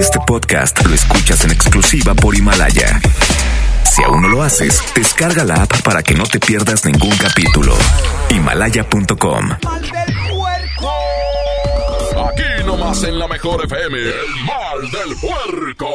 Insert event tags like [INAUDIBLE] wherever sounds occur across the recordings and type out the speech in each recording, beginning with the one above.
Este podcast lo escuchas en exclusiva por Himalaya. Si aún no lo haces, descarga la app para que no te pierdas ningún capítulo. Himalaya.com. Aquí nomás en la mejor FM, el mal del puerco.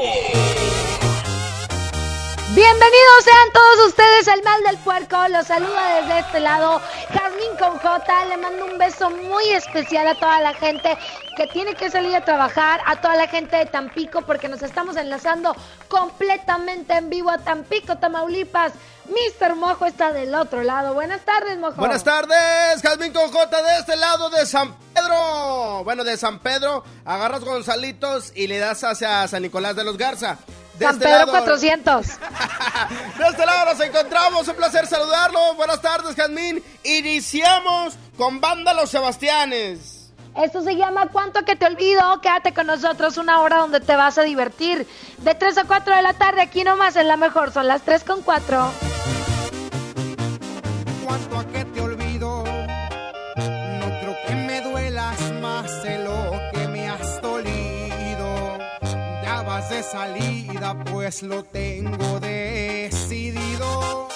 Bienvenidos sean todos ustedes al Mal del Puerco. Los saluda desde este lado Carmín con J. Le mando un beso muy especial a toda la gente que tiene que salir a trabajar, a toda la gente de Tampico, porque nos estamos enlazando completamente en vivo a Tampico, Tamaulipas. Mr. Mojo está del otro lado. Buenas tardes, Mojo. Buenas tardes, Calvin con J de este lado de San Pedro. Bueno, de San Pedro, agarras Gonzalitos y le das hacia San Nicolás de los Garza. De San este Pedro lado- 400. [LAUGHS] De este lado nos encontramos, un placer saludarlo. Buenas tardes, Jazmín. Iniciamos con Banda Los Sebastianes. Esto se llama ¿Cuánto que te olvido? Quédate con nosotros una hora donde te vas a divertir. De 3 a 4 de la tarde, aquí nomás en la mejor. Son las 3 con 4. cuanto salida, pues lo tengo decidido.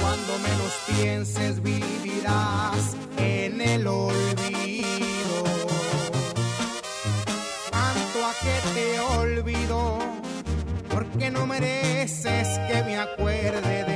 Cuando menos pienses, vivirás en el olvido. Cuanto a que te olvido, porque no mereces que me acuerde de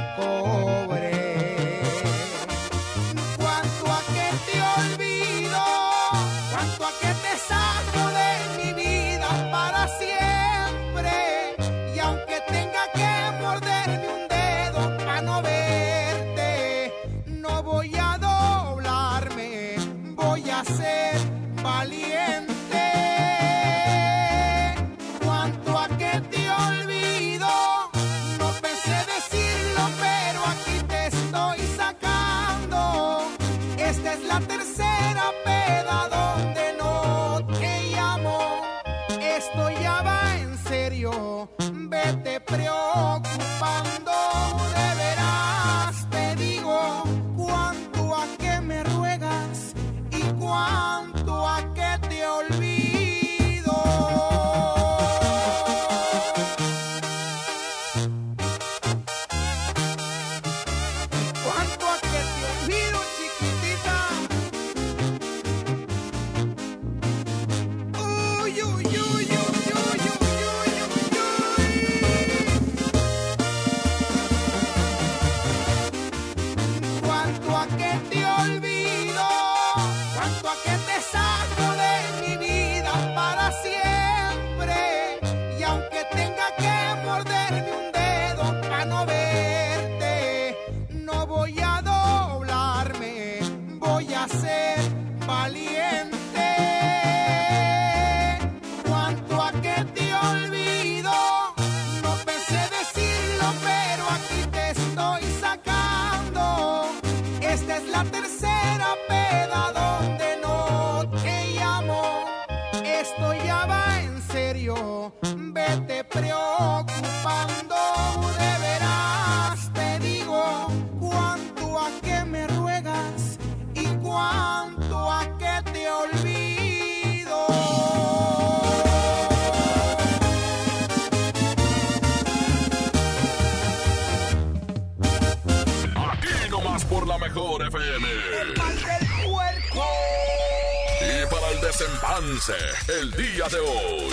Y para el desempance, el día de hoy.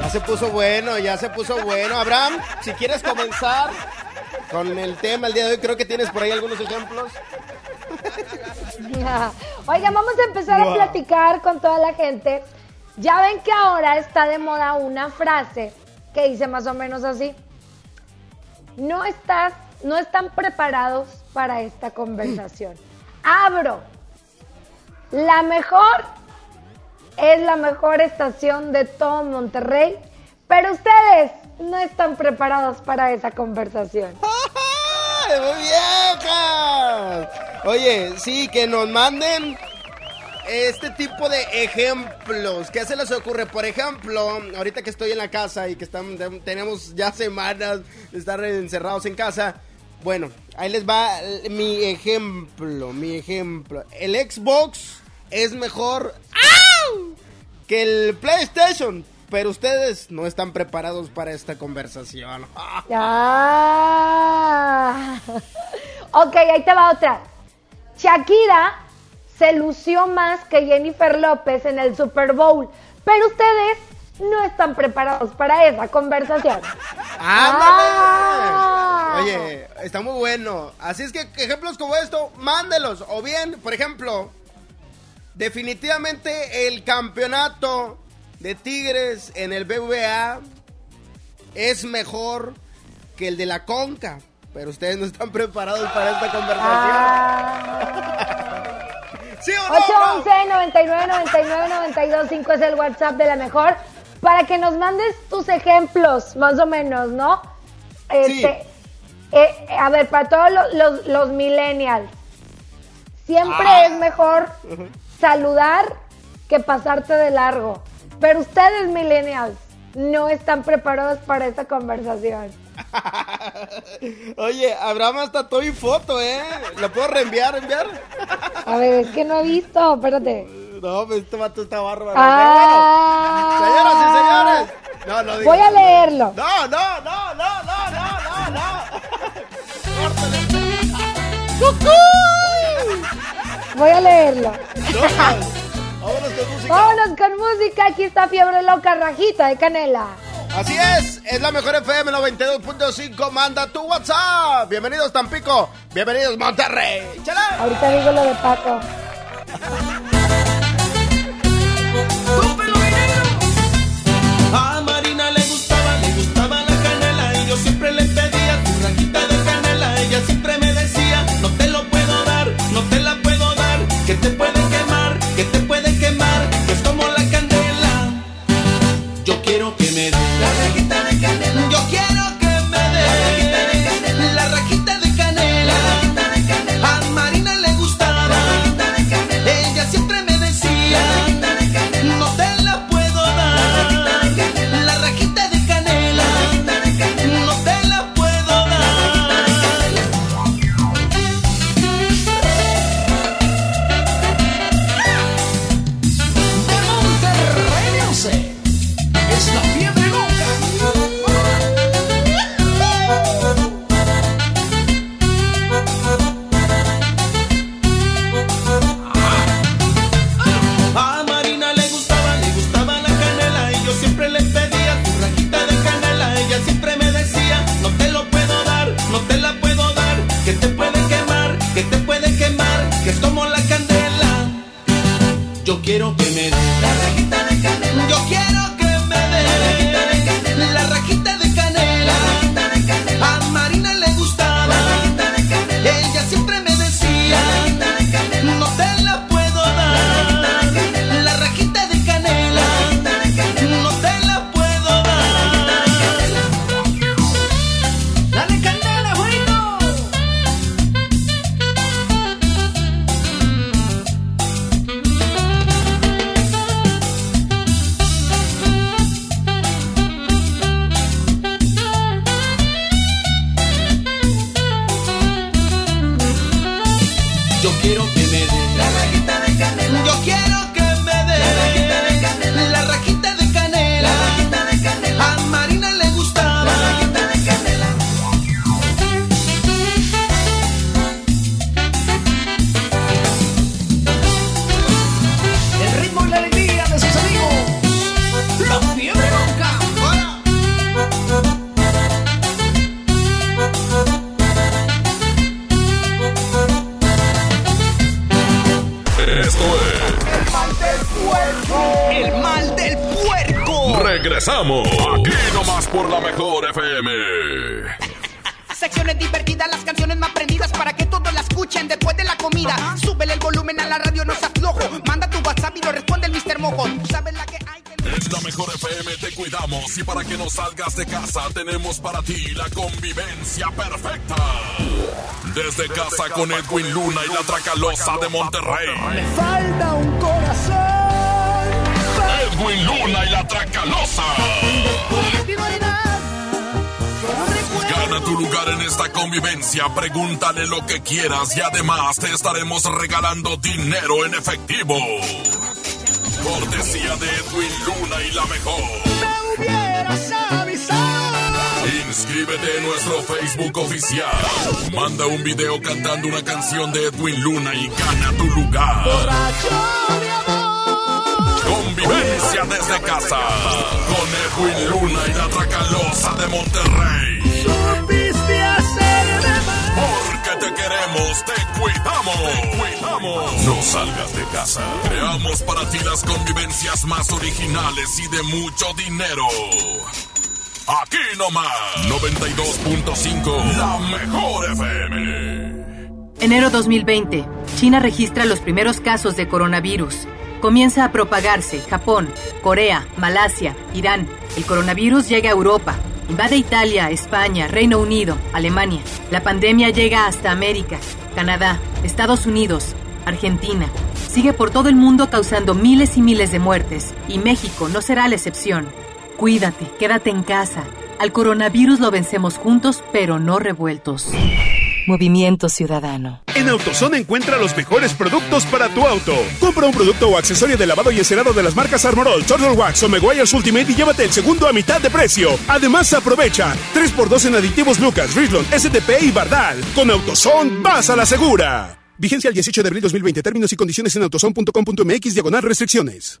Ya se puso bueno, ya se puso bueno. Abraham, si quieres comenzar con el tema el día de hoy, creo que tienes por ahí algunos ejemplos. [LAUGHS] Oigan, vamos a empezar a platicar con toda la gente. Ya ven que ahora está de moda una frase que dice más o menos así. No estás, no están preparados para esta conversación. Abro. La mejor es la mejor estación de todo Monterrey, pero ustedes no están preparados para esa conversación. ¡Ay, muy viejas! Oye, sí, que nos manden este tipo de ejemplos. ¿Qué se les ocurre? Por ejemplo, ahorita que estoy en la casa y que están, tenemos ya semanas de estar encerrados en casa. Bueno, ahí les va mi ejemplo, mi ejemplo. El Xbox es mejor que el PlayStation, pero ustedes no están preparados para esta conversación. [LAUGHS] Ah. ok, ahí te va otra. Shakira se lució más que Jennifer López en el Super Bowl, pero ustedes no están preparados para esa conversación. [LAUGHS] Ah. Oye, está muy bueno. Así es que ejemplos como esto, mándelos. O bien, por ejemplo, definitivamente el campeonato de Tigres en el BVA es mejor que el de la Conca. Pero ustedes no están preparados para esta conversación. Ah. [LAUGHS] ¿Sí o no? 811 99 99 92 5 es el WhatsApp de la mejor. Para que nos mandes tus ejemplos, más o menos, ¿no? Este, eh, a ver, para todos los, los, millennials, siempre ah. es mejor saludar que pasarte de largo. Pero ustedes, millennials, no están preparados para esta conversación. [LAUGHS] Oye, Abraham hasta todo y foto, ¿eh? ¿La puedo reenviar, enviar? A ver, es que no he visto, espérate. [LAUGHS] No, pues este vato está bárbaro. Ah. señoras y señores. No, no Voy a leerlo. No, no, no, no, no, no, no, no. Voy a leerlo. Vámonos con música. Vámonos con música. Aquí está Fiebre Loca Rajita de Canela. Así es, es la mejor FM 92.5. Manda tu WhatsApp. Bienvenidos Tampico, bienvenidos Monterrey. ¡Chala! Ahorita digo lo de Paco. Tenemos para ti la convivencia perfecta. Desde casa con Edwin Luna y la Tracalosa de Monterrey. Me falta un corazón. Edwin Luna y la Tracalosa. Gana tu lugar en esta convivencia, pregúntale lo que quieras y además te estaremos regalando dinero en efectivo. Cortesía de Edwin Luna y la mejor. Me hubieras avisado. Inscríbete en nuestro Facebook oficial. Manda un video cantando una canción de Edwin Luna y gana tu lugar. Convivencia desde casa. Con Edwin Luna y la Tracalosa de Monterrey. Supiste hacerme. Porque te queremos, te cuidamos. Te cuidamos. No salgas de casa. Creamos para ti las convivencias más originales y de mucho dinero. Aquí nomás. 92.5. La mejor FM. Enero 2020. China registra los primeros casos de coronavirus. Comienza a propagarse Japón, Corea, Malasia, Irán. El coronavirus llega a Europa. Invade Italia, España, Reino Unido, Alemania. La pandemia llega hasta América, Canadá, Estados Unidos, Argentina. Sigue por todo el mundo causando miles y miles de muertes. Y México no será la excepción. Cuídate, quédate en casa. Al coronavirus lo vencemos juntos, pero no revueltos. Movimiento Ciudadano. En AutoZone encuentra los mejores productos para tu auto. Compra un producto o accesorio de lavado y encerado de las marcas Armorol, Turtle Wax o Meguiar's Ultimate y llévate el segundo a mitad de precio. Además, aprovecha 3x2 en aditivos Lucas, Richland, STP y Bardal. Con AutoZone, vas a la segura. Vigencia el 18 de abril 2020. Términos y condiciones en autozone.com.mx diagonal restricciones.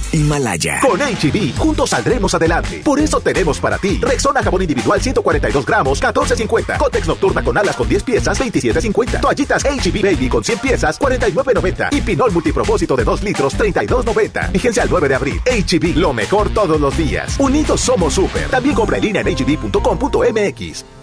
Himalaya. Con HB, juntos saldremos adelante. Por eso tenemos para ti Rexona jabón individual 142 gramos, 14.50. Cotex nocturna con alas con 10 piezas, 27.50. Toallitas HB Baby con 100 piezas, 49.90. Y pinol multipropósito de 2 litros, 32.90. Vigencia al 9 de abril. HB, lo mejor todos los días. Unidos somos súper. También compra en línea en hb.com.mx.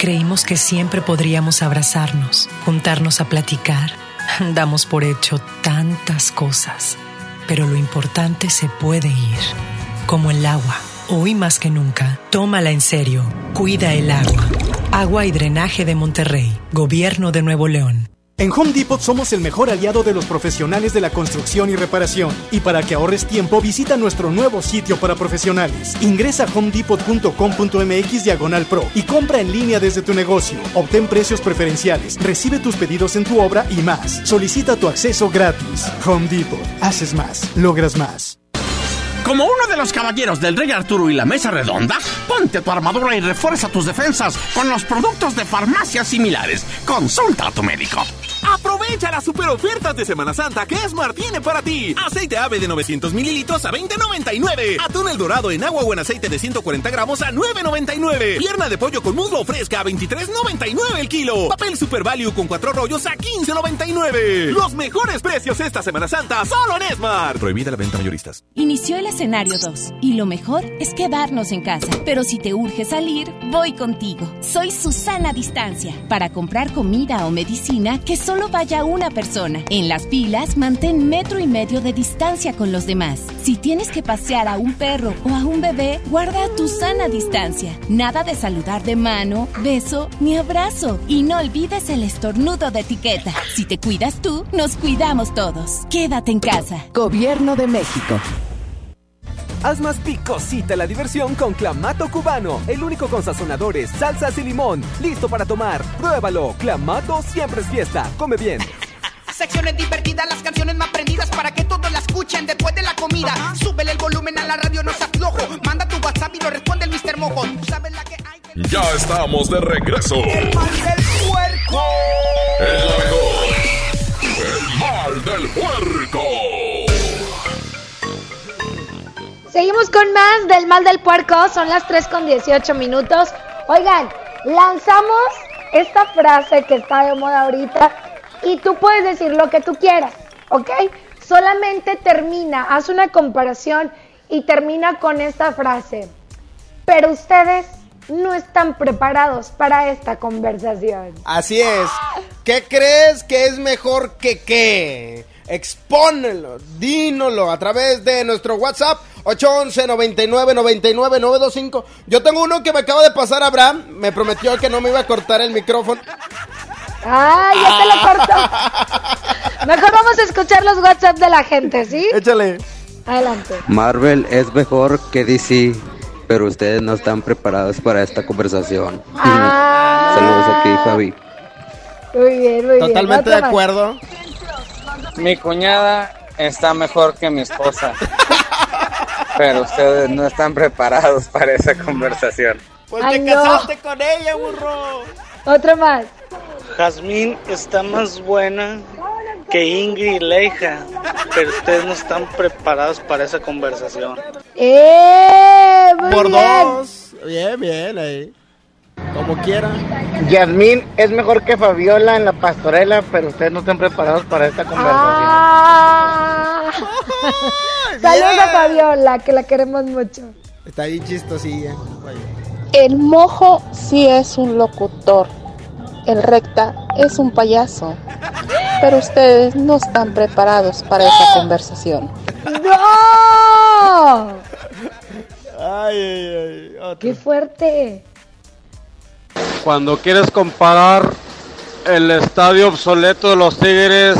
Creímos que siempre podríamos abrazarnos, juntarnos a platicar. Damos por hecho tantas cosas, pero lo importante se puede ir, como el agua. Hoy más que nunca, tómala en serio. Cuida el agua. Agua y Drenaje de Monterrey, Gobierno de Nuevo León. En Home Depot somos el mejor aliado de los profesionales de la construcción y reparación. Y para que ahorres tiempo, visita nuestro nuevo sitio para profesionales. Ingresa a homedepot.com.mx diagonal pro y compra en línea desde tu negocio. Obtén precios preferenciales, recibe tus pedidos en tu obra y más. Solicita tu acceso gratis. Home Depot. Haces más, logras más. Como uno de los caballeros del Rey Arturo y la Mesa Redonda, ponte tu armadura y refuerza tus defensas con los productos de farmacias similares. Consulta a tu médico. Aprovecha las super ofertas de Semana Santa que Esmar tiene para ti. Aceite ave de 900 mililitros a 20.99. Atún el dorado en agua o en aceite de 140 gramos a 9.99. Pierna de pollo con muslo fresca a 23.99 el kilo. Papel Super Value con cuatro rollos a 15.99. Los mejores precios esta Semana Santa solo en Esmar. Prohibida la venta mayoristas. Inició el escenario 2 y lo mejor es quedarnos en casa. Pero si te urge salir, voy contigo. Soy Susana Distancia para comprar comida o medicina que solo vaya una persona. En las filas, mantén metro y medio de distancia con los demás. Si tienes que pasear a un perro o a un bebé, guarda tu sana distancia. Nada de saludar de mano, beso ni abrazo. Y no olvides el estornudo de etiqueta. Si te cuidas tú, nos cuidamos todos. Quédate en casa. Gobierno de México. Haz más picosita la diversión con Clamato Cubano, el único con sazonadores, salsas y limón. Listo para tomar. Pruébalo. Clamato siempre es fiesta. Come bien. [LAUGHS] Secciones divertidas, las canciones más prendidas para que todos la escuchen después de la comida. Súbele el volumen a la radio, no se aflojo. Manda tu WhatsApp y lo responde el Mr. Mojo. Tú sabes la que hay. Ya estamos de regreso. El mal del puerco. El mejor. El mal del puerco. Seguimos con más del mal del puerco. Son las 3 con 18 minutos. Oigan, lanzamos esta frase que está de moda ahorita y tú puedes decir lo que tú quieras, ¿ok? Solamente termina, haz una comparación y termina con esta frase. Pero ustedes no están preparados para esta conversación. Así es. ¿Qué crees que es mejor que qué? Expónelo, dínolo a través de nuestro WhatsApp 811 99 99 925. Yo tengo uno que me acaba de pasar Abraham, me prometió que no me iba a cortar el micrófono. ¡Ay, ya te lo cortó! Mejor vamos a escuchar los WhatsApp de la gente, ¿sí? Échale. Adelante. Marvel es mejor que DC, pero ustedes no están preparados para esta conversación. Ah. Saludos aquí, Javi. Muy bien, muy bien. Totalmente de acuerdo. Mi cuñada está mejor que mi esposa. Pero ustedes no están preparados para esa conversación. Pues te no. casaste con ella, burro. Otro más. Jazmín está más buena que Ingrid Leija, pero ustedes no están preparados para esa conversación. ¡Eh! Muy Por bien. dos. Bien, bien, ahí. Como quiera. Yasmín es mejor que Fabiola en la pastorela, pero ustedes no están preparados para esta conversación. Ah. [LAUGHS] Saludos a Fabiola, que la queremos mucho. Está ahí chistosilla. El mojo sí es un locutor. El recta es un payaso. Pero ustedes no están preparados para esa conversación. ¡No! Ay, ay, ay. Otro. ¡Qué fuerte! Cuando quieres comparar el estadio obsoleto de los Tigres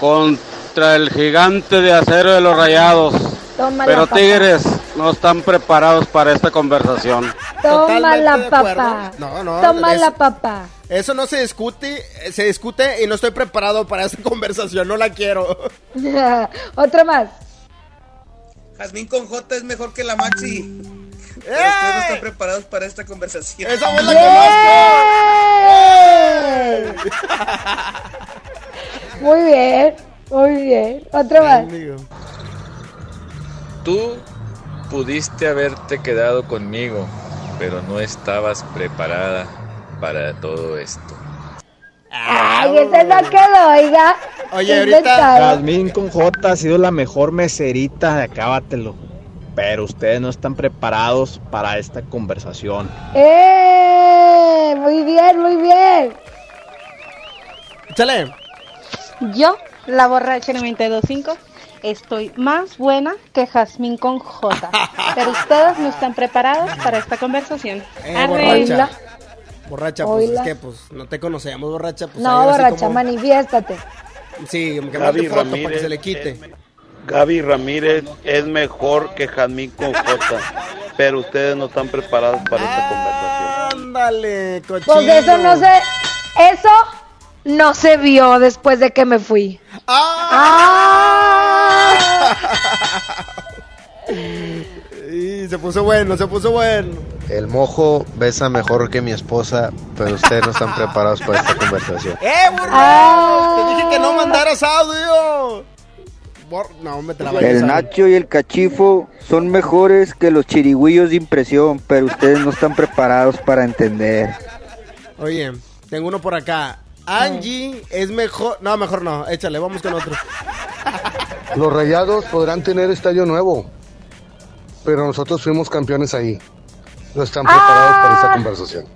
contra el gigante de acero de los Rayados. Toma Pero la papa. Tigres no están preparados para esta conversación. Toma la papa. No, no, Toma es- la papa. Eso no se discute, se discute y no estoy preparado para esa [LAUGHS] conversación, no la quiero. [LAUGHS] Otro más. Jazmín con J es mejor que la Maxi. Pero ustedes no están preparados para esta conversación. Esa voz la ¡Bien! Muy bien, muy bien. Otro más. Tú pudiste haberte quedado conmigo, pero no estabas preparada para todo esto. Ay, ese no quedó, oiga. Oye, Inventado. Jazmín con J ha sido la mejor meserita de Acábatelo. Pero ustedes no están preparados para esta conversación. ¡Eh! Muy bien, muy bien. Échale. Yo, la borracha 925, estoy más buena que Jazmín con J. Pero ustedes no están preparados para esta conversación. Eh, Arre. borracha. Borracha, pues es que pues no te conocemos, borracha. Pues no, borracha, como- manifiéstate. Sí, que mande foto para que Ramírez se le quite. Gaby Ramírez es mejor que Jazmín con J, pero ustedes no están preparados para esta conversación. Ándale, cochino. Pues eso no se. Eso no se vio después de que me fui. ¡Ah! Y se puso bueno, se puso bueno. El mojo besa mejor que mi esposa, pero ustedes no están preparados para esta conversación. ¡Eh, burro! Ah. Te dije que no mandaras audio. Bor- no, me te la vayas El a- Nacho y el Cachifo son mejores que los chirigüillos de impresión, pero ustedes no están preparados para entender. Oye, tengo uno por acá. Angie es mejor. No, mejor no. Échale, vamos con otro. Los rayados podrán tener estadio nuevo, pero nosotros fuimos campeones ahí. No están preparados para esta conversación.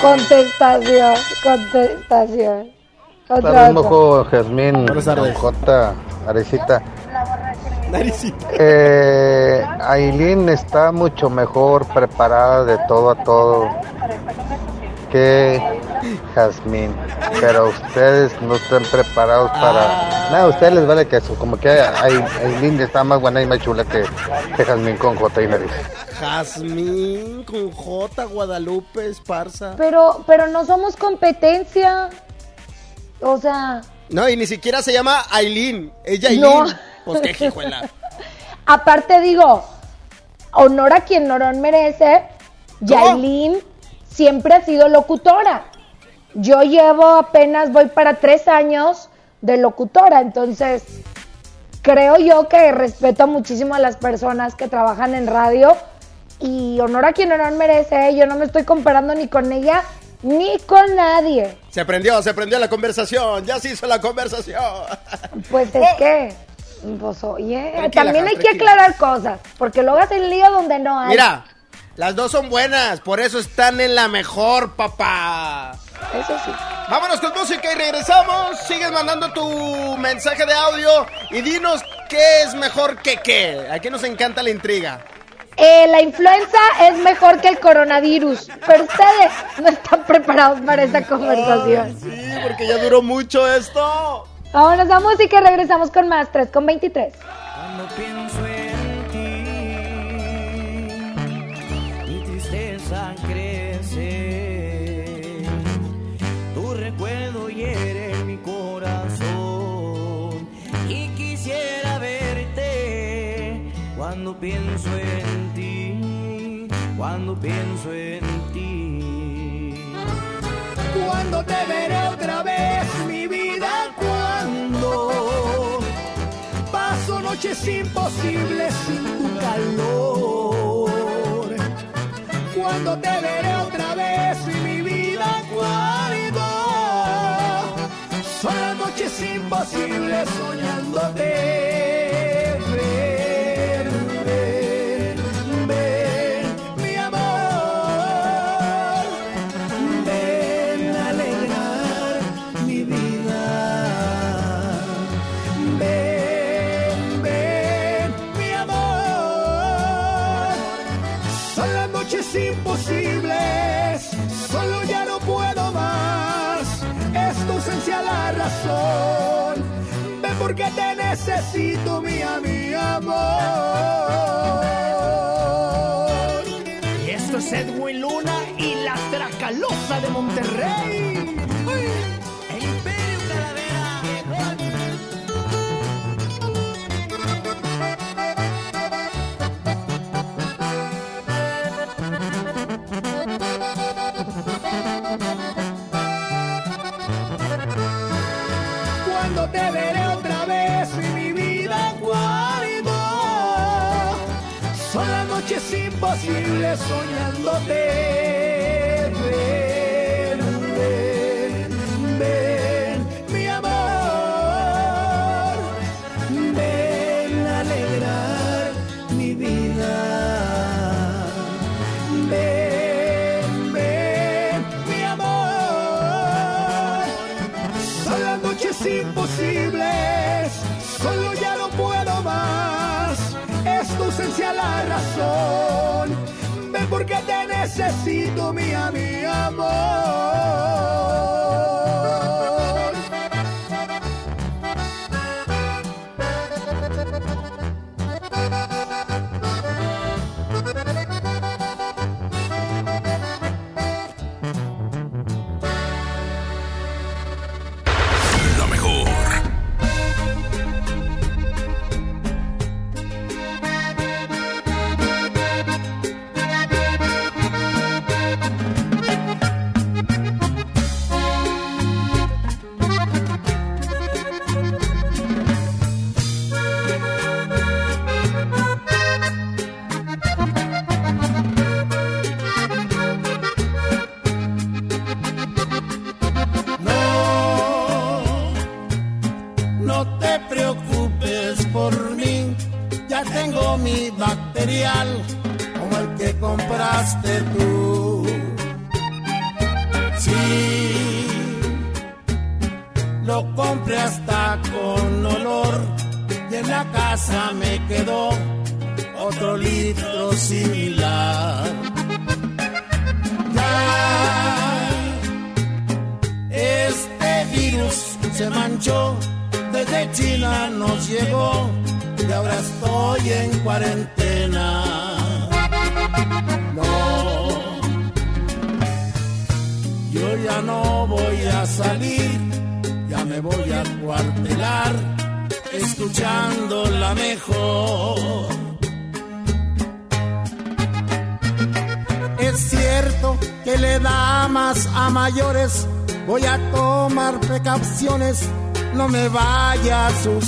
Contestación, contestación. Otra, otra. mojo Jazmín J, Arecita. Naricita. Eh, Aileen está mucho mejor preparada de todo a todo que Jazmín, pero ustedes no están preparados para... No, a ustedes les vale que eso, como que Ai- Aileen está más buena y más chula que, que Jazmín con J y nariz. Jazmín con J, Guadalupe, Esparza. Pero, pero no somos competencia. O sea, No, y ni siquiera se llama Aileen. Es Yailin. No. Pues qué jijuela. [LAUGHS] aparte digo, honor a quien honor merece, Yailin siempre ha sido locutora. Yo llevo apenas, voy para tres años de locutora, entonces creo yo que respeto muchísimo a las personas que trabajan en radio y honor a quien honor merece. Yo no me estoy comparando ni con ella ni con nadie. Se aprendió, se aprendió la conversación. Ya se hizo la conversación. Pues es que, pues oye, Tranquila, también hay que aclarar cosas, porque luego hacen lío donde no hay. Mira, las dos son buenas. Por eso están en la mejor, papá. Eso sí. Vámonos con música y regresamos. Sigues mandando tu mensaje de audio y dinos qué es mejor que qué. Aquí nos encanta la intriga. Eh, la influenza es mejor que el coronavirus, pero ustedes no están preparados para esta conversación. Sí, porque ya duró mucho esto. Vámonos a música y regresamos con más 3 con 23. Cuando pienso en ti, mi tristeza crece. Tu recuerdo hiere mi corazón y quisiera verte cuando pienso en ti, pienso en ti. Cuando te veré otra vez, mi vida, cuando paso noches imposibles sin tu calor. Cuando te veré otra vez, mi vida, cuando son las noches imposibles soñándote. Necesito, mi amor. Y esto es Edwin Luna y la Tracalosa de Monterrey. Imposibles soñándote. Necesito, mía, mi amor.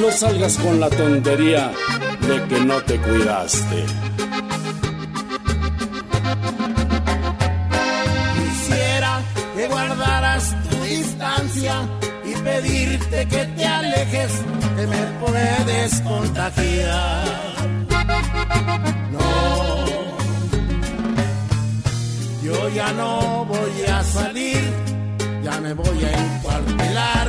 No salgas con la tontería de que no te cuidaste. Quisiera que guardaras tu distancia y pedirte que te alejes, que me puedes contagiar. No, yo ya no voy a salir, ya me voy a encuartelar,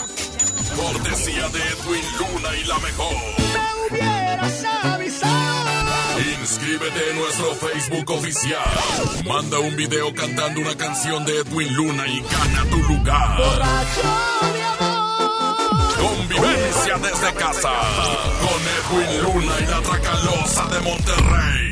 Cortesía de Edwin Luna y la mejor. Me hubieras avisado. Inscríbete en nuestro Facebook oficial. Manda un video cantando una canción de Edwin Luna y gana tu lugar. Borracho, mi amor. Convivencia desde casa. Con Edwin Luna y la Tracalosa de Monterrey.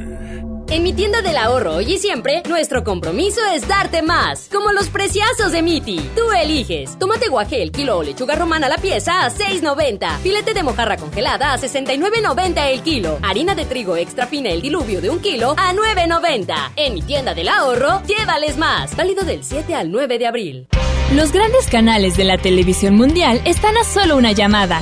En mi tienda del ahorro hoy y siempre, nuestro compromiso es darte más. Como los preciazos de Miti. Tú eliges. Tomate guaje el kilo o lechuga romana la pieza a 6.90. Filete de mojarra congelada a 69.90 el kilo. Harina de trigo extra fina el diluvio de un kilo a 9.90. En mi tienda del ahorro, llévales más. Válido del 7 al 9 de abril. Los grandes canales de la televisión mundial están a solo una llamada.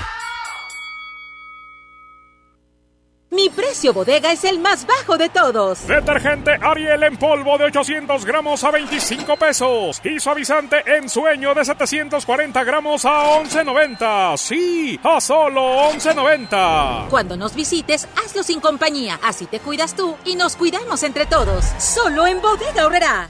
Mi precio bodega es el más bajo de todos. Detergente Ariel en polvo de 800 gramos a 25 pesos. Y suavizante en sueño de 740 gramos a 11.90. Sí, a solo 11.90. Cuando nos visites, hazlo sin compañía. Así te cuidas tú y nos cuidamos entre todos. Solo en Bodega Horrera.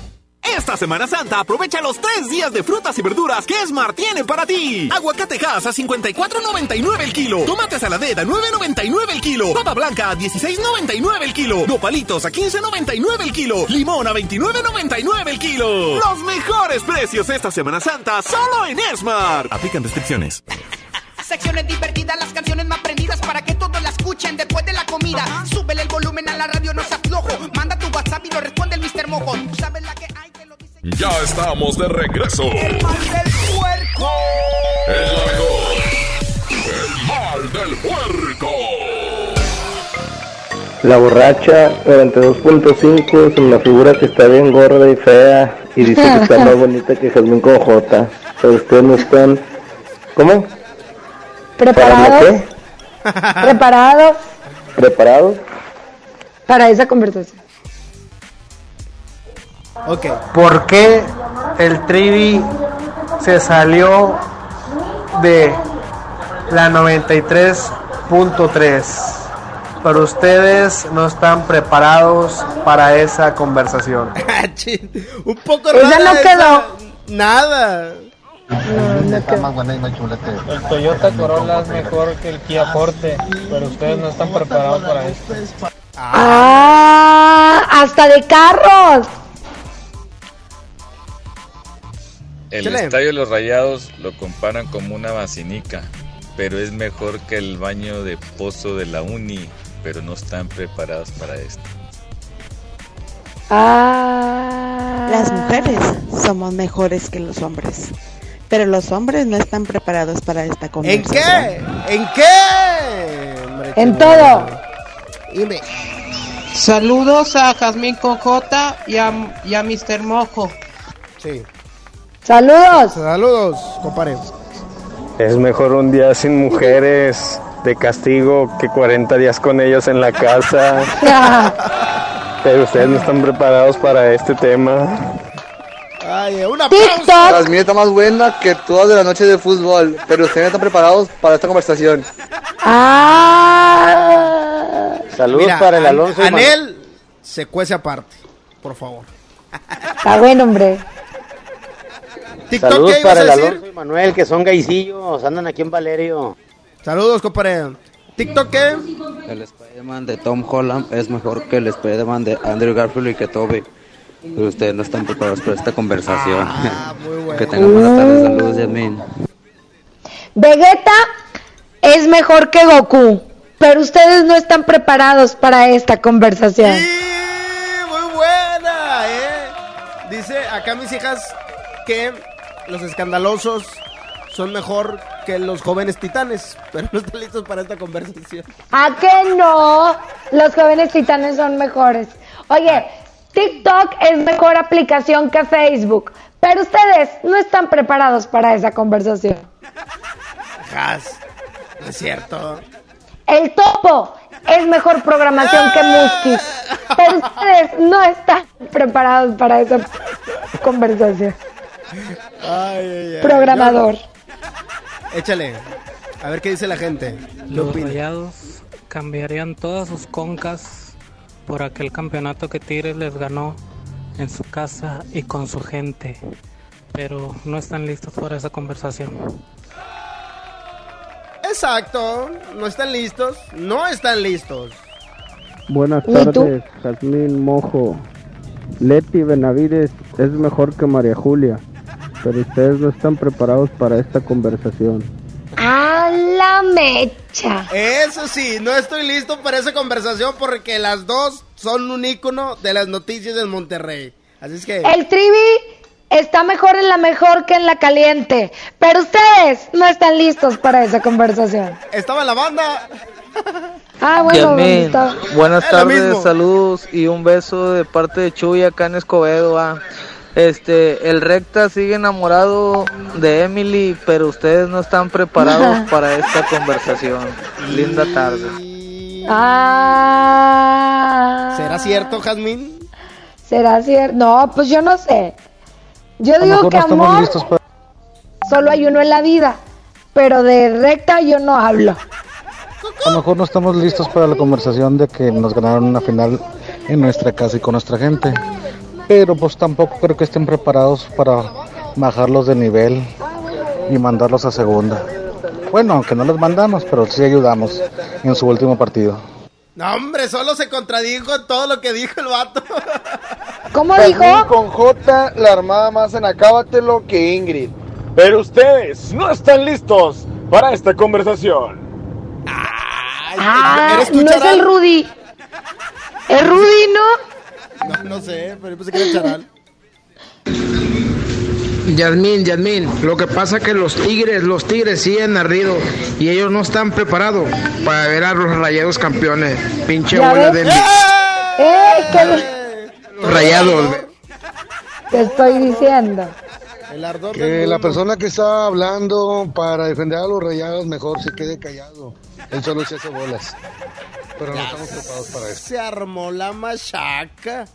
Esta Semana Santa aprovecha los tres días de frutas y verduras que Smart tiene para ti. Aguacate Hass a 54.99 el kilo. Tomate saladet a 9.99 el kilo. Papa blanca a 16.99 el kilo. Nopalitos a 15.99 el kilo. Limón a 29.99 el kilo. Los mejores precios esta Semana Santa solo en Smart. Aplican restricciones. Secciones divertidas, las canciones más prendidas para que todos la escuchen después de la comida. Súbele el volumen a la radio, no se aflojo. Manda tu WhatsApp y lo responde el Mr. Mojo. Tú sabes la que hay. Ya estamos de regreso. El mal del puerco. Es la mejor. El mal del puerco. La borracha 42.5 se me figura que está bien gorda y fea y dice que está más bonita que Jazmín con J. Pero ustedes no están... ¿Cómo? ¿Preparados? ¿Preparados ¿Preparados? para esa conversación? Ok. ¿Por qué el Trivi se salió de la 93.3? Pero ustedes no están preparados para esa conversación. [LAUGHS] Un poco rara no esa- quedó. Nada. El Toyota Corolla es mejor que el Kia Forte, pero ustedes no están preparados para esto. ¡Ah! ¡Hasta de carros! El Chale. estadio de los Rayados lo comparan como una basinica, pero es mejor que el baño de pozo de la uni, pero no están preparados para esto. Ah. Las mujeres somos mejores que los hombres, pero los hombres no están preparados para esta ¿En conversación. qué? ¿En qué? Hombre, En qué todo. bueno. Dime. Saludos a Jazmín con J y a, y a Mr. Mojo. Sí. Saludos. Saludos, compadre. Es mejor un día sin mujeres de castigo que 40 días con ellos en la casa. [LAUGHS] Pero ustedes no están preparados para este tema. Ay, un aplauso. Las está más buena que todas de la noche de fútbol, pero ustedes no están preparados para esta conversación. ¡Ah! Saludos Mira, para el Alonso. Anel se cuece aparte, por favor. Está bueno, hombre. TikTok, Saludos ¿qué ibas para a el decir? Alonso y Manuel, que son gaisillos, andan aquí en Valerio. Saludos, compadre. ¿TikTok qué? El Spider-Man de Tom Holland es mejor que el Spider-Man de Andrew Garfield y que Toby. Pero ustedes no están preparados para esta conversación. [LAUGHS] Que tengan buenas tardes. Saludos, Yasmin. Vegeta es mejor que Goku, pero ustedes no están preparados para esta conversación. Muy buena, ¿eh? Dice acá mis hijas que los escandalosos son mejor que los jóvenes titanes, pero no están listos para esta conversación. ¿A qué no? Los jóvenes titanes son mejores. Oye, TikTok es mejor aplicación que Facebook, pero ustedes no están preparados para esa conversación. Jas, no es cierto. El topo es mejor programación que Musky, pero ustedes no están preparados para esa conversación. Ay, ay, ay. Programador. Yo, Échale. A ver qué dice la gente. ¿Qué Los rayados cambiarían todas sus concas por aquel campeonato que Tigres les ganó en su casa y con su gente. Pero no están listos para esa conversación. Exacto. No están listos. No están listos. Buenas tardes, Jazmín Mojo. Leti Benavides es mejor que María Julia, pero ustedes no están preparados para esta conversación. ¡A la mecha! Eso sí, no estoy listo para esa conversación porque las dos son un ícono de las noticias del Monterrey. Así es que... El trivi está mejor en la mejor que en la caliente, pero ustedes no están listos para esa conversación. Estaba la banda. [LAUGHS] Ah, bueno, buenas tardes, saludos y un beso de parte de Chuy acá en Escobedo. ah. Este, el recta sigue enamorado de Emily, pero ustedes no están preparados [LAUGHS] para esta conversación. Linda tarde. Ah. ¿Será cierto, Jazmín? ¿Será cierto? No, pues yo no sé. Yo A lo digo mejor que no estamos amor listos para... solo hay uno en la vida, pero de recta yo no hablo. A lo mejor no estamos listos para la conversación de que nos ganaron una final en nuestra casa y con nuestra gente. Pero pues tampoco creo que estén preparados para bajarlos de nivel y mandarlos a segunda. Bueno, aunque no los mandamos, pero sí ayudamos en su último partido. No, hombre, solo se contradijo en todo lo que dijo el vato. ¿Cómo Jazmín con J, la armada más en acábatelo que Ingrid. Pero ustedes no están listos para esta conversación. Ah, ¿eres tú, no es Charal? el Rudy. ¿Es Rudy, no? [LAUGHS] No, no sé, pero yo pensé que era el charal. Yasmín, Yasmín, lo que pasa que los tigres, los tigres siguen ardido y ellos no están preparados para ver a los rayados campeones. Pinche ¿Ya bola de ¡Eh! ¿Qué los rayados. te estoy diciendo? El ardor Que la persona que está hablando para defender a los rayados mejor se quede callado. Él solo se hace bolas. Pero no estamos preparados para eso. Se armó la machaca.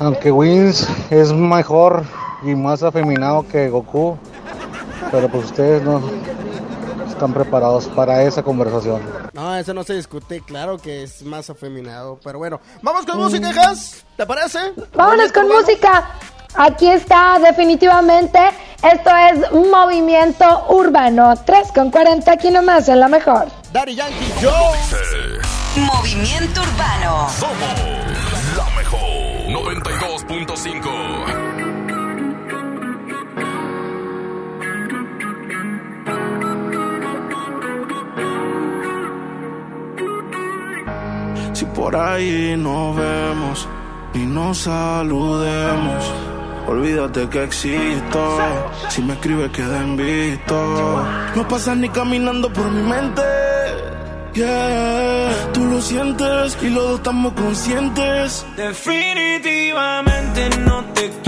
Aunque Wins es mejor y más afeminado que Goku, pero pues ustedes no están preparados para esa conversación. No, eso no se discute. Claro que es más afeminado. Pero bueno, vamos con música, Jas. ¿Te parece? Vámonos con música. Aquí está, definitivamente. Esto es Movimiento Urbano. 3 con 40 aquí nomás, en la mejor. Daddy Yankee, yo. Movimiento Urbano. Somos la mejor 92.5. Si por ahí nos vemos y nos saludemos, olvídate que existo. Si me escribes, queda en visto. No pasas ni caminando por mi mente. Yeah, tú lo sientes y los dos estamos conscientes. Definitivamente no te quiero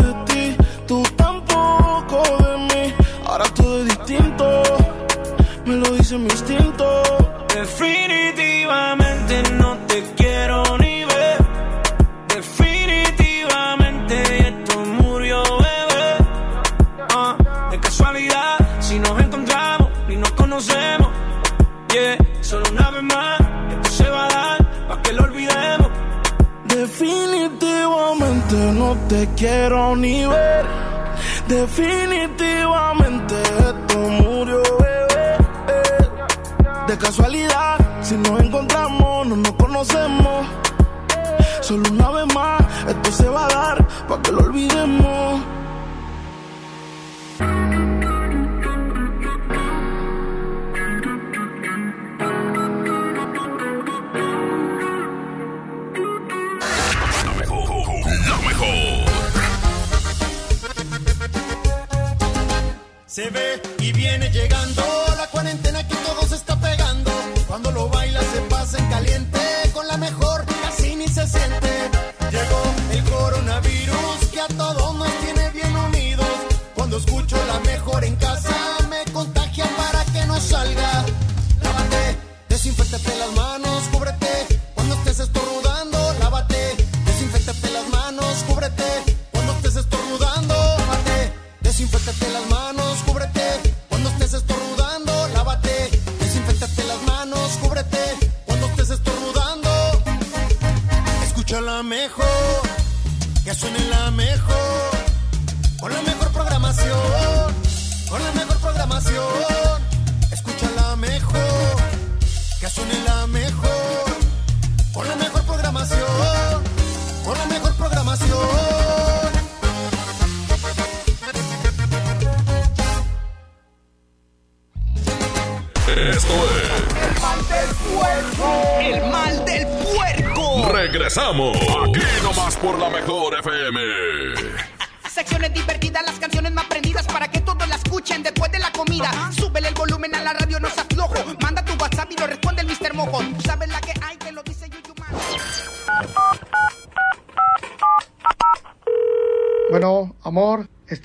quiero ni ver. Definitivamente Se ve y viene llegando la cuarentena que todo se está pegando. Cuando lo baila se pasa en caliente, con la mejor casi ni se siente. Llegó el coronavirus que a todos nos tiene bien unidos. Cuando escucho la mejor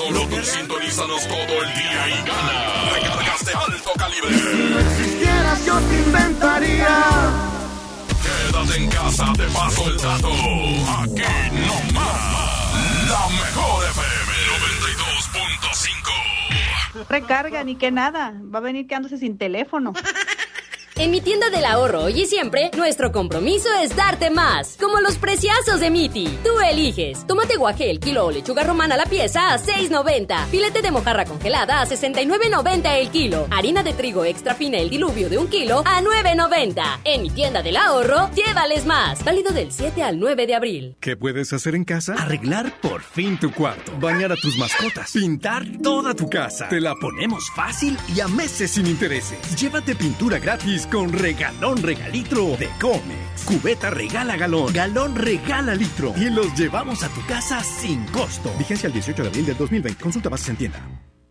Solo tú sintonízanos todo el día y gana. Recargas de alto calibre. Si no existieras, yo te inventaría. Quédate en casa, te paso el dato. Aquí no más. La mejor FM 92.5. Recarga, ni que nada. Va a venir quedándose sin teléfono. En mi tienda del ahorro hoy y siempre, nuestro compromiso es darte más. Como los preciazos de Miti. Tú eliges. Tomate guaje el kilo o lechuga romana la pieza a 6.90. Filete de mojarra congelada a 69.90 el kilo. Harina de trigo extra fina el diluvio de un kilo a 9.90. En mi tienda del ahorro, llévales más. Válido del 7 al 9 de abril. ¿Qué puedes hacer en casa? Arreglar por fin tu cuarto, bañar a tus mascotas, pintar toda tu casa. Te la ponemos fácil y a meses sin intereses. Llévate pintura gratis con regalón regalitro de Comex. Cubeta regala galón, galón regala litro y los llevamos a tu casa sin costo. Vigencia el 18 de abril del 2020. Consulta bases en tienda.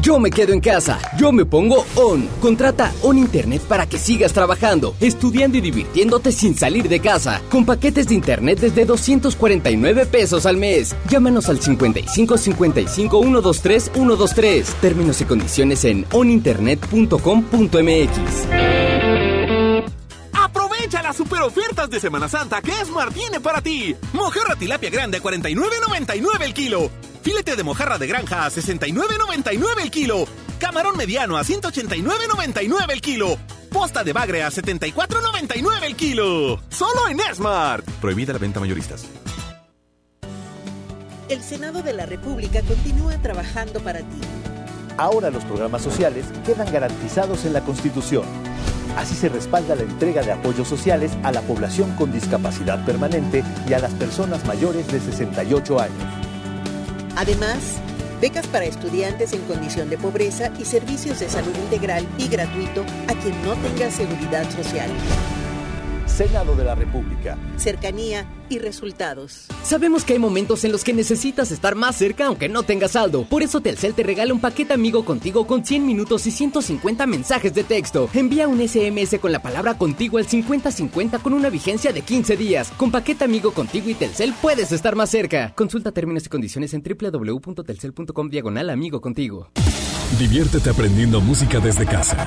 Yo me quedo en casa. Yo me pongo On. Contrata On Internet para que sigas trabajando, estudiando y divirtiéndote sin salir de casa. Con paquetes de Internet desde 249 pesos al mes. Llámanos al 55 55 123 123. Términos y condiciones en oninternet.com.mx. Aprovecha las super ofertas de Semana Santa que Esmar tiene para ti. Mojarra tilapia grande a 49.99 el kilo. Filete de mojarra de granja a 69.99 el kilo. Camarón mediano a 189.99 el kilo. Posta de bagre a 74.99 el kilo. Solo en Esmart. Prohibida la venta mayoristas. El Senado de la República continúa trabajando para ti. Ahora los programas sociales quedan garantizados en la Constitución. Así se respalda la entrega de apoyos sociales a la población con discapacidad permanente y a las personas mayores de 68 años. Además, becas para estudiantes en condición de pobreza y servicios de salud integral y gratuito a quien no tenga seguridad social. Senado de la República. Cercanía y resultados. Sabemos que hay momentos en los que necesitas estar más cerca aunque no tengas saldo. Por eso Telcel te regala un paquete amigo contigo con 100 minutos y 150 mensajes de texto. Envía un SMS con la palabra contigo al 5050 con una vigencia de 15 días. Con paquete amigo contigo y Telcel puedes estar más cerca. Consulta términos y condiciones en www.telcel.com diagonal amigo contigo. Diviértete aprendiendo música desde casa.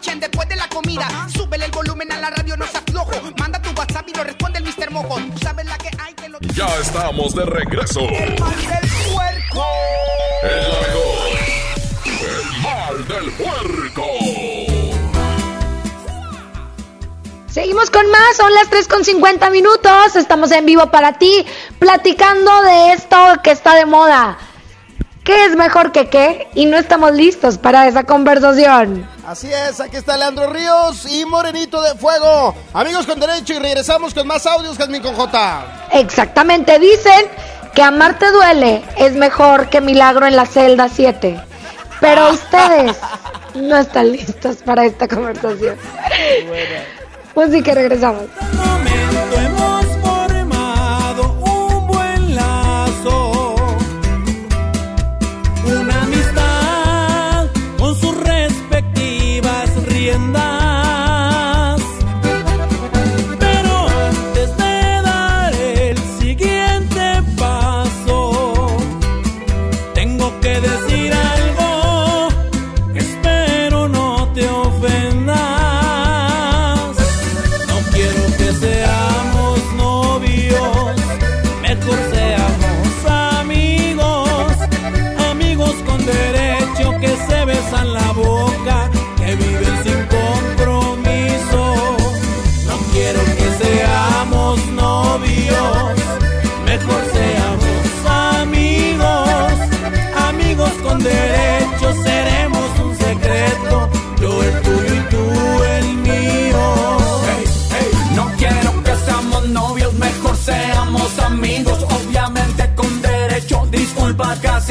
escuchen después de la comida. Súbele el volumen a la radio, no se aflojo. Manda tu WhatsApp y lo responde el Mr. Mojo. Tú sabes la que hay que lo Ya estamos de regreso. El mal del puerco. El mejor. El mal del puerco. Seguimos con más, son las 3 con 50 minutos, estamos en vivo para ti, platicando de esto que está de moda. ¿Qué es mejor que qué? Y no estamos listos para esa conversación. Así es, aquí está Leandro Ríos y Morenito de Fuego. Amigos con derecho y regresamos con más audios, Jazmín con J. Exactamente, dicen que amarte duele es mejor que milagro en la celda 7. Pero ustedes [LAUGHS] no están listos para esta conversación. Pues sí que regresamos.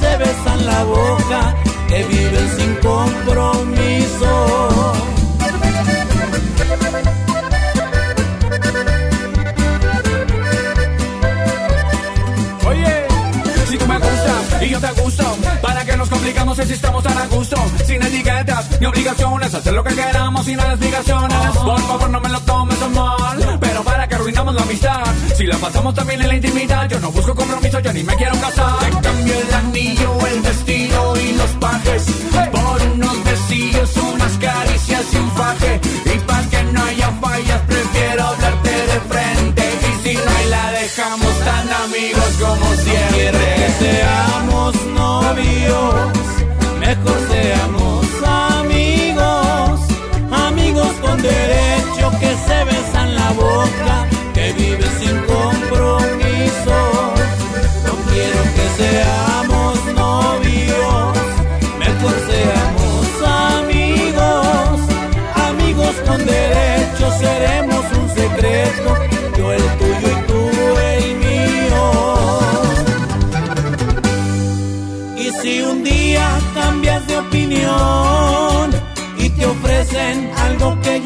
se besan la boca, que viven sin compromiso. Oye, si tú me gustas y yo te gusto, ¿para que nos complicamos si estamos tan a gusto? Sin allí obligaciones, hacer lo que queramos sin las explicaciones. Por favor, no me lo tomes a mal, pero para que arruinamos la amistad. Si la pasamos también en la intimidad, yo no busco compromiso, yo ni me quiero casar. Te cambio el anillo, el vestido y los pajes. Por unos besillos, unas caricias y un faje.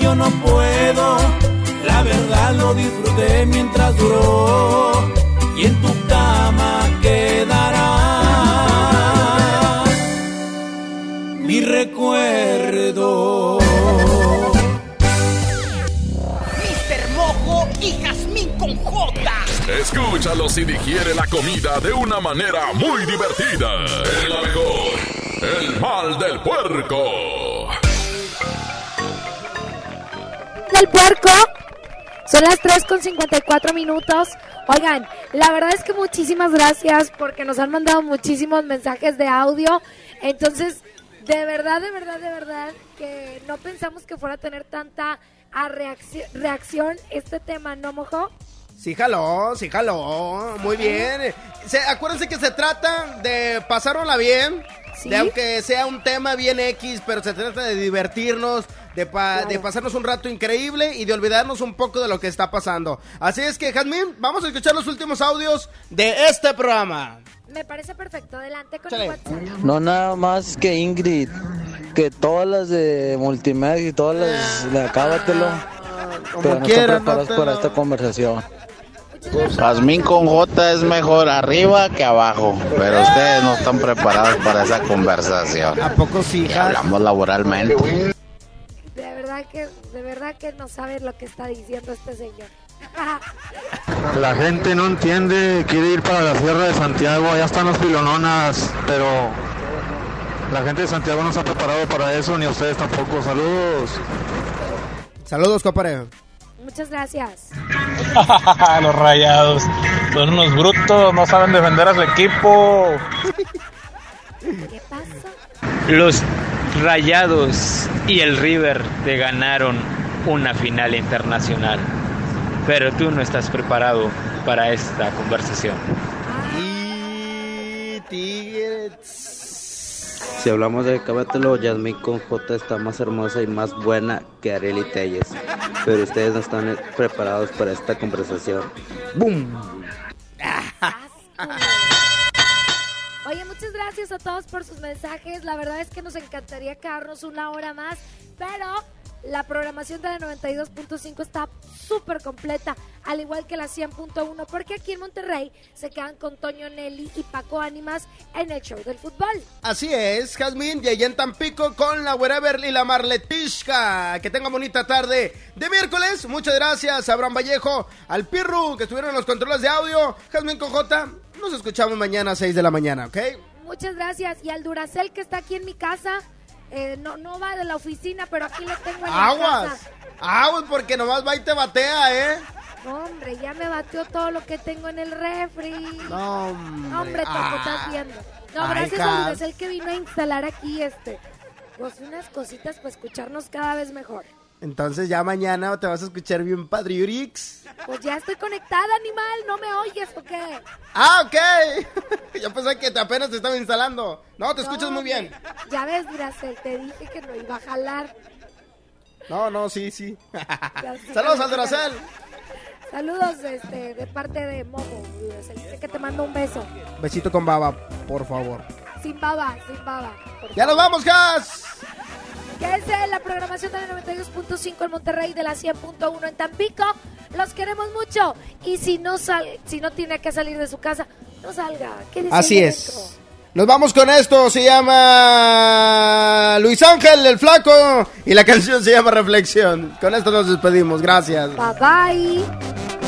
Yo no puedo, la verdad lo disfruté mientras duró y en tu cama quedará mi recuerdo. Mr. Mojo y Jazmín con J. Escúchalos y digiere la comida de una manera muy divertida. En la mejor, el mal del puerco. Del puerco. Son las 3 con 54 minutos. Oigan, la verdad es que muchísimas gracias porque nos han mandado muchísimos mensajes de audio. Entonces, de verdad, de verdad, de verdad, que no pensamos que fuera a tener tanta a reacción este tema, ¿no, mojo? Sí, jaló, sí, jaló. Muy bien. Se, acuérdense que se trata de pasárnosla bien. Sí. De aunque sea un tema bien X, pero se trata de divertirnos, de, pa- de pasarnos un rato increíble y de olvidarnos un poco de lo que está pasando. Así es que, Jazmín, vamos a escuchar los últimos audios de este programa. Me parece perfecto. Adelante con Chale. el WhatsApp. No nada más que Ingrid, que todas las de multimedia y todas las de acábatelo, pero no quiera, están preparadas no te para lo- esta conversación. Jazmín con J es mejor arriba que abajo, pero ustedes no están preparados para esa conversación. ¿A poco sí, Y hablamos laboralmente. De verdad que, de verdad que no sabe lo que está diciendo este señor. [LAUGHS] La gente no entiende, quiere ir para la Sierra de Santiago, allá están las pilononas, pero la gente de Santiago no está preparado para eso, ni ustedes tampoco. Saludos. Saludos, compadre. Muchas gracias. [LAUGHS] Los rayados son unos brutos, no saben defender a su equipo. [LAUGHS] ¿Qué pasa? Los Rayados y el River te ganaron una final internacional, pero tú no estás preparado para esta conversación. Y Tigres. Si hablamos de Cábatelo, Yasmín con J está más hermosa y más buena que Arely Telles, pero ustedes no están preparados para esta conversación. ¡Bum! Oye, muchas gracias a todos por sus mensajes. La verdad es que nos encantaría quedarnos una hora más, pero la programación de la 92.5 está súper completa, al igual que la 100.1, porque aquí en Monterrey se quedan con Toño Nelly y Paco Ánimas en el show del fútbol. Así es, Jazmín, y allá en Tampico con la Wherever y la Marletishka. Que tenga bonita tarde de miércoles. Muchas gracias a Abraham Vallejo, al Pirru, que estuvieron en los controles de audio. Jazmín J. Nos escuchamos mañana a 6 de la mañana, ¿ok? Muchas gracias. Y al Duracel que está aquí en mi casa, eh, no, no va de la oficina, pero aquí lo tengo en la Aguas, casa. aguas, porque nomás va y te batea, ¿eh? No, hombre, ya me batió todo lo que tengo en el refri. No, hombre. No, hombre, Topo, Ah. estás viendo. No, Ay, gracias Jas. a Duracell que vino a instalar aquí este. Pues unas cositas para escucharnos cada vez mejor. Entonces ya mañana te vas a escuchar bien Padriurix. Pues ya estoy conectada, animal, ¿no me oyes o qué? Ah, ok. [LAUGHS] Yo pensé que te apenas te estaba instalando. No, te escuchas muy bien. Ya ves, Duracell, te dije que no iba a jalar. No, no, sí, sí. [LAUGHS] Saludos al ves, Duracell. Saludos este, de parte de Momo, Duracell. Dice que te mando un beso. Besito con baba, por favor. Sin baba, sin baba. ¡Ya nos vamos, Gas! que es de la programación de 92.5 en Monterrey, de la 100.1 en Tampico. Los queremos mucho. Y si no, sale, si no tiene que salir de su casa, no salga. Así es. Nos vamos con esto, se llama Luis Ángel el Flaco y la canción se llama Reflexión. Con esto nos despedimos, gracias. Bye bye.